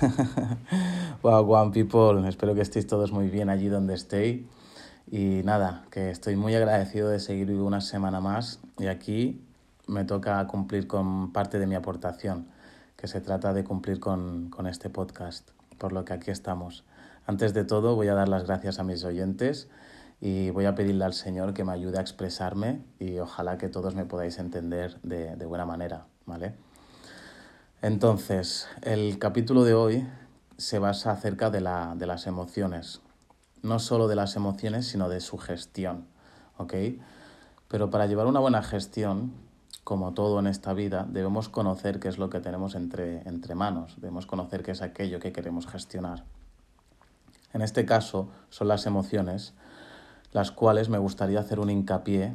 wow, one people, espero que estéis todos muy bien allí donde estéis. Y nada, que estoy muy agradecido de seguir una semana más y aquí me toca cumplir con parte de mi aportación, que se trata de cumplir con, con este podcast, por lo que aquí estamos. Antes de todo voy a dar las gracias a mis oyentes y voy a pedirle al Señor que me ayude a expresarme y ojalá que todos me podáis entender de, de buena manera, ¿vale? Entonces, el capítulo de hoy se basa acerca de, la, de las emociones, no solo de las emociones, sino de su gestión, ¿ok? Pero para llevar una buena gestión, como todo en esta vida, debemos conocer qué es lo que tenemos entre, entre manos, debemos conocer qué es aquello que queremos gestionar. En este caso son las emociones, las cuales me gustaría hacer un hincapié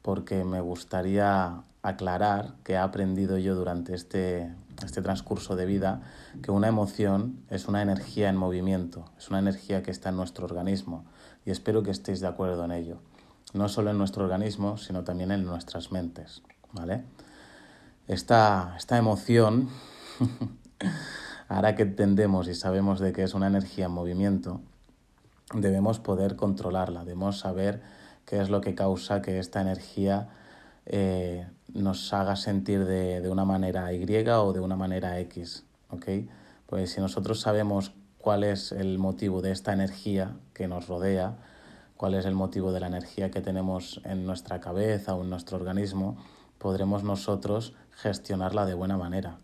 porque me gustaría aclarar que he aprendido yo durante este, este transcurso de vida que una emoción es una energía en movimiento, es una energía que está en nuestro organismo y espero que estéis de acuerdo en ello. No solo en nuestro organismo, sino también en nuestras mentes. ¿vale? Esta, esta emoción, ahora que entendemos y sabemos de que es una energía en movimiento, debemos poder controlarla, debemos saber qué es lo que causa que esta energía eh, nos haga sentir de, de, una manera Y o de una manera X. ¿ok? Pues si nosotros sabemos cuál es el motivo de esta energía que nos rodea, cuál es el motivo de la energía que tenemos en nuestra cabeza o en nuestro organismo, podremos nosotros gestionarla de buena manera.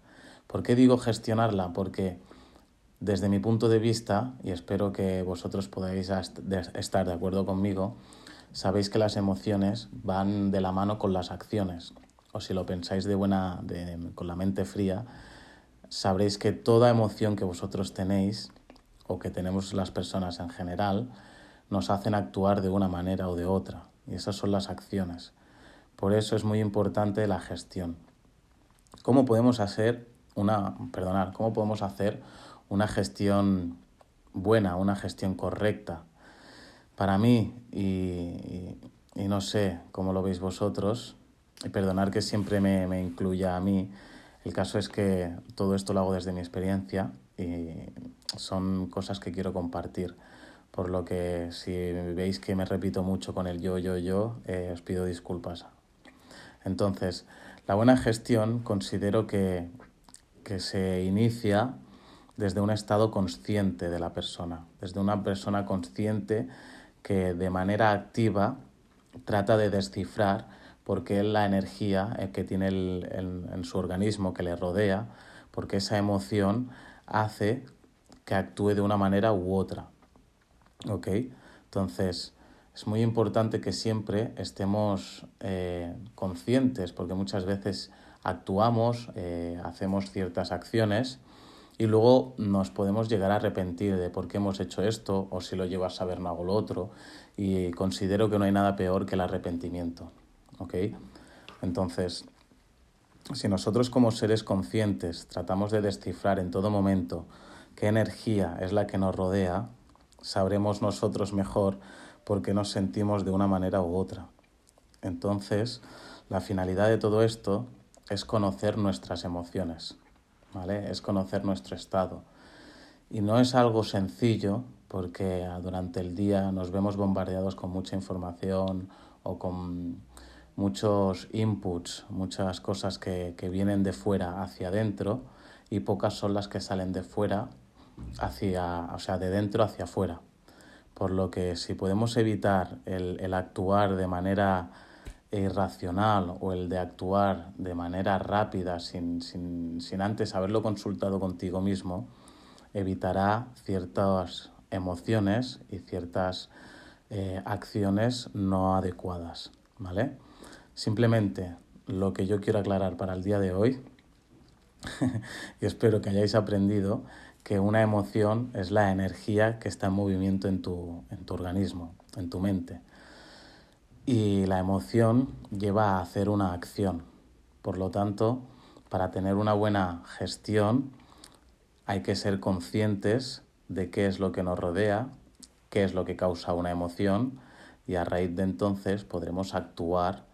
¿Por qué digo gestionarla? Porque desde mi punto de vista, y espero que vosotros podáis estar de acuerdo conmigo, sabéis que las emociones van de la mano con las acciones. O si lo pensáis de buena, de, con la mente fría, sabréis que toda emoción que vosotros tenéis o que tenemos las personas en general nos hacen actuar de una manera o de otra. Y esas son las acciones. Por eso es muy importante la gestión. ¿Cómo podemos hacer una, perdonar, cómo podemos hacer una gestión buena, una gestión correcta para mí, y, y, no sé cómo lo veis vosotros, y perdonar que siempre me, me incluya a mí, el caso es que todo esto lo hago desde mi experiencia y son cosas que quiero compartir. Por lo que si veis que me repito mucho con el yo, yo, yo, eh, os pido disculpas. Entonces, la buena gestión considero que, que se inicia desde un estado consciente de la persona, desde una persona consciente que de manera activa trata de descifrar por qué la energía eh, que tiene en su organismo que le rodea, porque esa emoción hace que actúe de una manera u otra. ¿Ok? Entonces, es muy importante que siempre estemos eh, conscientes, porque muchas veces actuamos, eh, hacemos ciertas acciones y luego nos podemos llegar a arrepentir de por qué hemos hecho esto o si lo llevo a saber hago lo otro y considero que no hay nada peor que el arrepentimiento. ¿ok? Entonces, si nosotros como seres conscientes tratamos de descifrar en todo momento qué energía es la que nos rodea, sabremos nosotros mejor por qué nos sentimos de una manera u otra. Entonces, la finalidad de todo esto es conocer nuestras emociones. ¿Vale? Es conocer nuestro estado. Y no es algo sencillo porque durante el día nos vemos bombardeados con mucha información o con muchos inputs, muchas cosas que, que vienen de fuera hacia adentro y pocas son las que salen de fuera hacia, o sea, de dentro hacia afuera. Por lo que si podemos evitar el, el actuar de manera irracional o el de actuar de manera rápida sin, sin, sin antes haberlo consultado contigo mismo, evitará ciertas emociones y ciertas eh, acciones no adecuadas. ¿vale? Simplemente lo que yo quiero aclarar para el día de hoy, y espero que hayáis aprendido, que una emoción es la energía que está en movimiento en tu, en tu organismo, en tu mente y la emoción lleva a hacer una acción. Por lo tanto, para tener una buena gestión hay que ser conscientes de qué es lo que nos rodea, qué es lo que causa una emoción y a raíz de entonces podremos actuar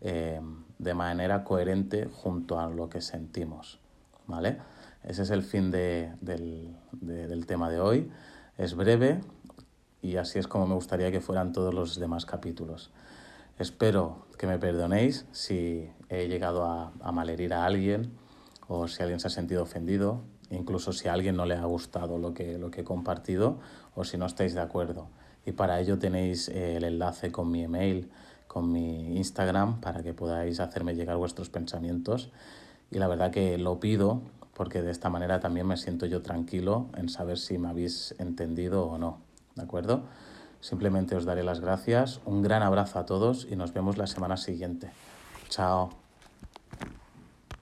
eh, de manera coherente junto a lo que sentimos. ¿Vale? ese es el fin de, del, del tema de hoy. Es breve y así es como me gustaría que fueran todos los demás capítulos. Espero que me perdonéis si he llegado a, malherir a alguien o si alguien se ha sentido ofendido, incluso si a alguien no le ha gustado lo que, lo que he compartido o si no estáis de acuerdo. Y para ello tenéis eh, el enlace con mi email, con mi Instagram, para que podáis hacerme llegar vuestros pensamientos. Y la verdad que lo pido porque de esta manera también me siento yo tranquilo en saber si me habéis entendido o no. ¿De acuerdo? Simplemente os daré las gracias, un gran abrazo a todos y nos vemos la semana siguiente. Chao.